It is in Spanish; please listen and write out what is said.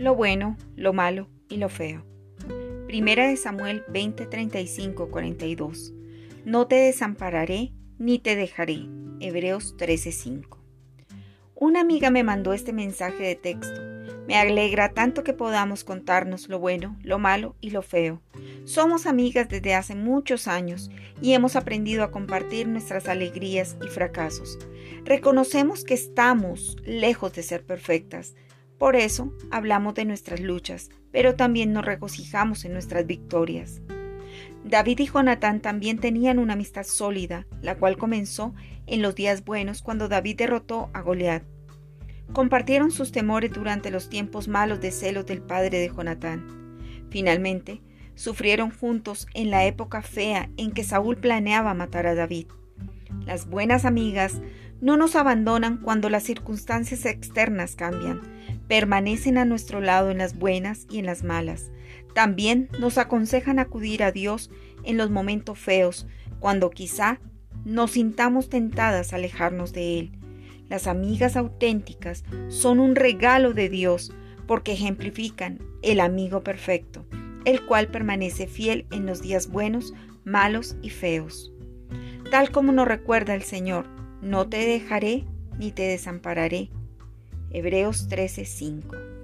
lo bueno, lo malo y lo feo. Primera de Samuel 20, 35, 42. No te desampararé ni te dejaré. Hebreos 13, 5. Una amiga me mandó este mensaje de texto. Me alegra tanto que podamos contarnos lo bueno, lo malo y lo feo. Somos amigas desde hace muchos años y hemos aprendido a compartir nuestras alegrías y fracasos. Reconocemos que estamos lejos de ser perfectas. Por eso hablamos de nuestras luchas, pero también nos regocijamos en nuestras victorias. David y Jonatán también tenían una amistad sólida, la cual comenzó en los días buenos cuando David derrotó a Goliat. Compartieron sus temores durante los tiempos malos de celos del padre de Jonatán. Finalmente, sufrieron juntos en la época fea en que Saúl planeaba matar a David. Las buenas amigas no nos abandonan cuando las circunstancias externas cambian, permanecen a nuestro lado en las buenas y en las malas. También nos aconsejan acudir a Dios en los momentos feos, cuando quizá nos sintamos tentadas a alejarnos de Él. Las amigas auténticas son un regalo de Dios porque ejemplifican el amigo perfecto, el cual permanece fiel en los días buenos, malos y feos. Tal como nos recuerda el Señor, no te dejaré ni te desampararé. Hebreos 13:5